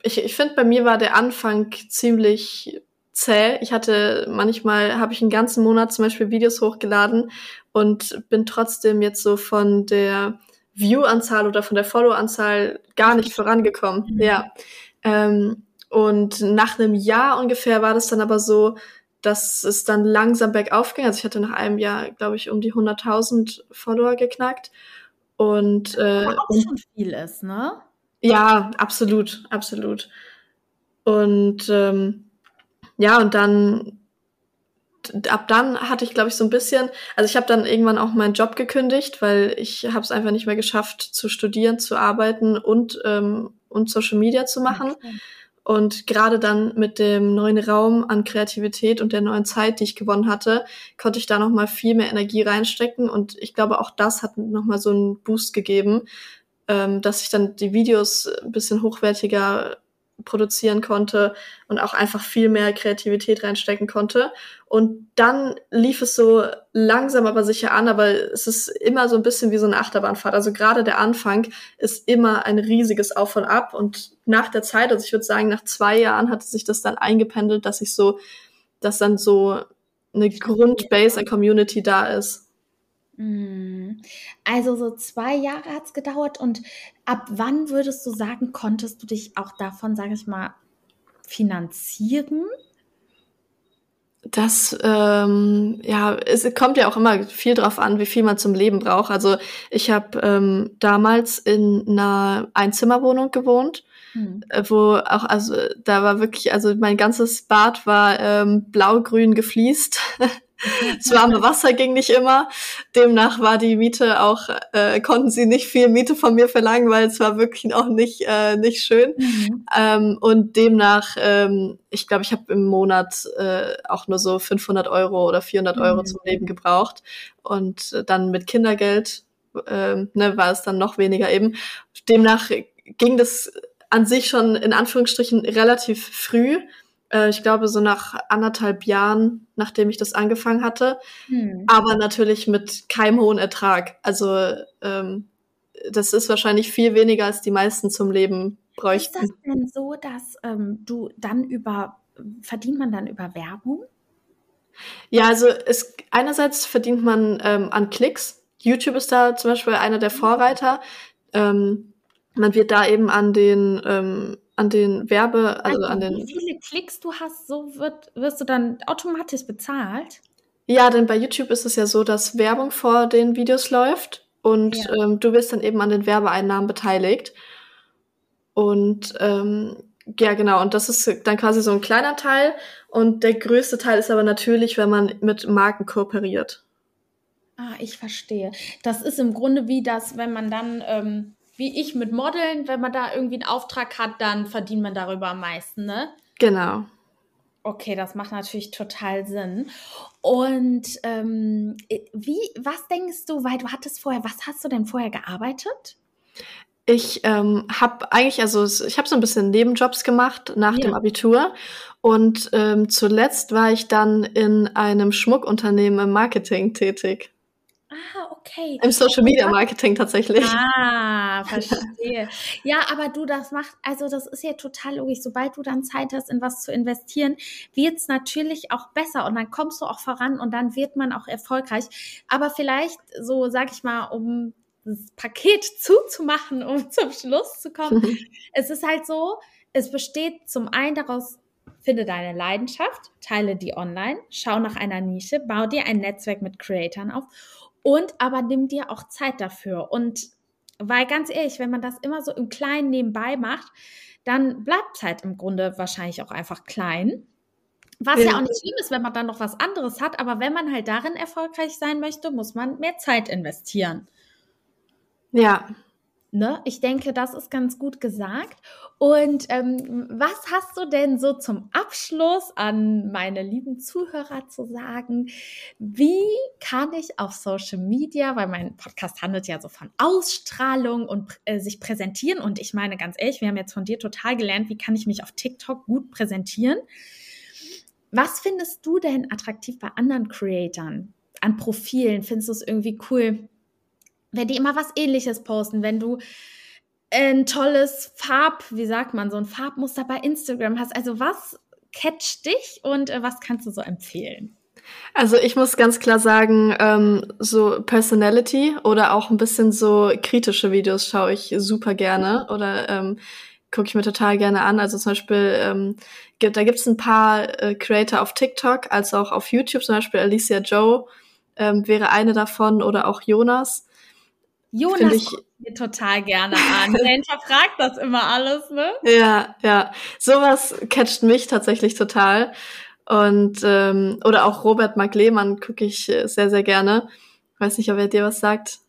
ich, ich finde, bei mir war der Anfang ziemlich zäh. Ich hatte manchmal, habe ich einen ganzen Monat zum Beispiel Videos hochgeladen und bin trotzdem jetzt so von der View-Anzahl oder von der Follow-Anzahl gar nicht vorangekommen. Mhm. Ja. Ähm, und nach einem Jahr ungefähr war das dann aber so, dass es dann langsam bergauf ging. Also ich hatte nach einem Jahr, glaube ich, um die 100.000 Follower geknackt. Und äh, Was auch schon viel ist, ne? Ja, absolut, absolut. Und ähm, ja, und dann ab dann hatte ich, glaube ich, so ein bisschen, also ich habe dann irgendwann auch meinen Job gekündigt, weil ich habe es einfach nicht mehr geschafft zu studieren, zu arbeiten und ähm, und Social Media zu machen. Okay. Und gerade dann mit dem neuen Raum an Kreativität und der neuen Zeit, die ich gewonnen hatte, konnte ich da noch mal viel mehr Energie reinstecken. Und ich glaube, auch das hat noch mal so einen Boost gegeben, ähm, dass ich dann die Videos ein bisschen hochwertiger produzieren konnte und auch einfach viel mehr Kreativität reinstecken konnte. Und dann lief es so langsam aber sicher an, aber es ist immer so ein bisschen wie so eine Achterbahnfahrt. Also gerade der Anfang ist immer ein riesiges Auf und Ab und nach der Zeit, also ich würde sagen, nach zwei Jahren hatte sich das dann eingependelt, dass ich so, dass dann so eine Grundbase an Community da ist. Mhm. Also so zwei Jahre hat es gedauert und ab wann würdest du sagen, konntest du dich auch davon, sage ich mal, finanzieren? Das, ähm, ja, es kommt ja auch immer viel drauf an, wie viel man zum Leben braucht. Also ich habe ähm, damals in einer Einzimmerwohnung gewohnt, hm. Äh, wo auch, also da war wirklich, also mein ganzes Bad war ähm, blau-grün gefliest. *laughs* Das warme Wasser ging nicht immer. Demnach war die Miete auch, äh, konnten sie nicht viel Miete von mir verlangen, weil es war wirklich *laughs* auch nicht, äh, nicht schön. Mhm. Ähm, und demnach, ähm, ich glaube, ich habe im Monat äh, auch nur so 500 Euro oder 400 mhm. Euro zum Leben gebraucht. Und dann mit Kindergeld äh, ne, war es dann noch weniger eben. Demnach ging das an sich schon in Anführungsstrichen relativ früh äh, ich glaube, so nach anderthalb Jahren, nachdem ich das angefangen hatte. Hm. Aber natürlich mit keinem hohen Ertrag. Also ähm, das ist wahrscheinlich viel weniger, als die meisten zum Leben bräuchten. Ist das denn so, dass ähm, du dann über, verdient man dann über Werbung? Ja, also es, einerseits verdient man ähm, an Klicks. YouTube ist da zum Beispiel einer der Vorreiter. Ähm, man wird da eben an den ähm, an den Werbe, also, also an den. Wie viele Klicks du hast, so wird, wirst du dann automatisch bezahlt? Ja, denn bei YouTube ist es ja so, dass Werbung vor den Videos läuft und ja. ähm, du wirst dann eben an den Werbeeinnahmen beteiligt. Und ähm, ja, genau, und das ist dann quasi so ein kleiner Teil. Und der größte Teil ist aber natürlich, wenn man mit Marken kooperiert. Ah, ich verstehe. Das ist im Grunde wie das, wenn man dann ähm, wie ich mit Modeln, wenn man da irgendwie einen Auftrag hat, dann verdient man darüber am meisten, ne? Genau. Okay, das macht natürlich total Sinn. Und ähm, wie, was denkst du, weil du hattest vorher, was hast du denn vorher gearbeitet? Ich ähm, habe eigentlich, also ich habe so ein bisschen Nebenjobs gemacht nach ja. dem Abitur und ähm, zuletzt war ich dann in einem Schmuckunternehmen im Marketing tätig. Ah, okay. Im Social Media Marketing tatsächlich. Ah, *laughs* verstehe. ja, aber du, das macht, also das ist ja total logisch. Sobald du dann Zeit hast, in was zu investieren, wird es natürlich auch besser und dann kommst du auch voran und dann wird man auch erfolgreich. Aber vielleicht, so sag ich mal, um das Paket *laughs* zuzumachen, um zum Schluss zu kommen, es ist halt so, es besteht zum einen daraus, finde deine Leidenschaft, teile die online, schau nach einer Nische, bau dir ein Netzwerk mit Creatoren auf und aber nimm dir auch Zeit dafür. Und weil ganz ehrlich, wenn man das immer so im Kleinen nebenbei macht, dann bleibt es halt im Grunde wahrscheinlich auch einfach klein. Was ja. ja auch nicht schlimm ist, wenn man dann noch was anderes hat, aber wenn man halt darin erfolgreich sein möchte, muss man mehr Zeit investieren. Ja, Ne? Ich denke, das ist ganz gut gesagt. Und ähm, was hast du denn so zum Abschluss an meine lieben Zuhörer zu sagen? Wie kann ich auf Social Media, weil mein Podcast handelt ja so von Ausstrahlung und äh, sich präsentieren. Und ich meine ganz ehrlich, wir haben jetzt von dir total gelernt, wie kann ich mich auf TikTok gut präsentieren. Was findest du denn attraktiv bei anderen Creatoren? An Profilen? Findest du es irgendwie cool? Wenn die immer was ähnliches posten, wenn du ein tolles Farb, wie sagt man, so ein Farbmuster bei Instagram hast. Also was catcht dich und äh, was kannst du so empfehlen? Also ich muss ganz klar sagen, ähm, so Personality oder auch ein bisschen so kritische Videos schaue ich super gerne oder ähm, gucke ich mir total gerne an. Also zum Beispiel, ähm, gibt, da gibt es ein paar äh, Creator auf TikTok, als auch auf YouTube, zum Beispiel Alicia Joe ähm, wäre eine davon oder auch Jonas. Jonas ich, mir total gerne an. *laughs* Der hinterfragt das immer alles, ne? Ja, ja. Sowas catcht mich tatsächlich total. Und ähm, oder auch Robert Mark Lehmann gucke ich äh, sehr, sehr gerne. Weiß nicht, ob er dir was sagt.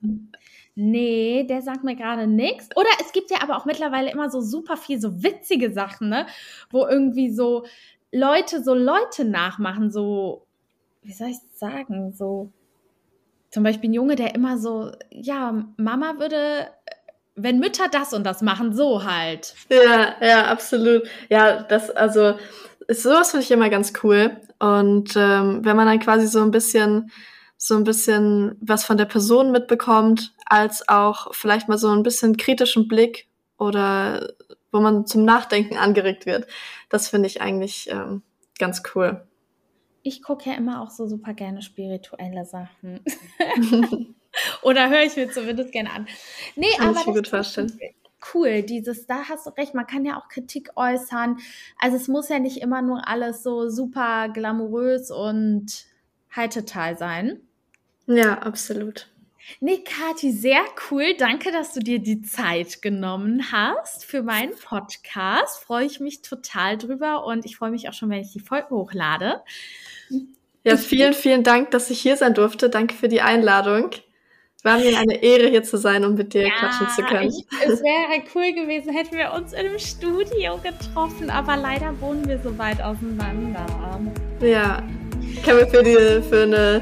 Nee, der sagt mir gerade nichts. Oder es gibt ja aber auch mittlerweile immer so super viel so witzige Sachen, ne? Wo irgendwie so Leute so Leute nachmachen, so, wie soll ich sagen, so zum Beispiel ein Junge, der immer so, ja, Mama würde, wenn Mütter das und das machen, so halt. Ja, ja, absolut. Ja, das, also, sowas finde ich immer ganz cool. Und ähm, wenn man dann quasi so ein bisschen, so ein bisschen was von der Person mitbekommt, als auch vielleicht mal so ein bisschen kritischen Blick oder wo man zum Nachdenken angeregt wird, das finde ich eigentlich ähm, ganz cool ich gucke ja immer auch so super gerne spirituelle Sachen. *laughs* *laughs* Oder höre ich mir zumindest gerne an. Nee, Kann aber ich mir gut vorstellen. Cool, dieses, da hast du recht, man kann ja auch Kritik äußern. Also es muss ja nicht immer nur alles so super glamourös und heitetal sein. Ja, absolut. Nee, Kathi, sehr cool. Danke, dass du dir die Zeit genommen hast für meinen Podcast. Freue ich mich total drüber und ich freue mich auch schon, wenn ich die Folge hochlade. Ja, vielen, vielen Dank, dass ich hier sein durfte. Danke für die Einladung. War mir eine Ehre, hier zu sein und mit dir ja, quatschen zu können. Ich, es wäre cool gewesen, hätten wir uns in einem Studio getroffen, aber leider wohnen wir so weit auseinander. Ja, können wir für, die, für eine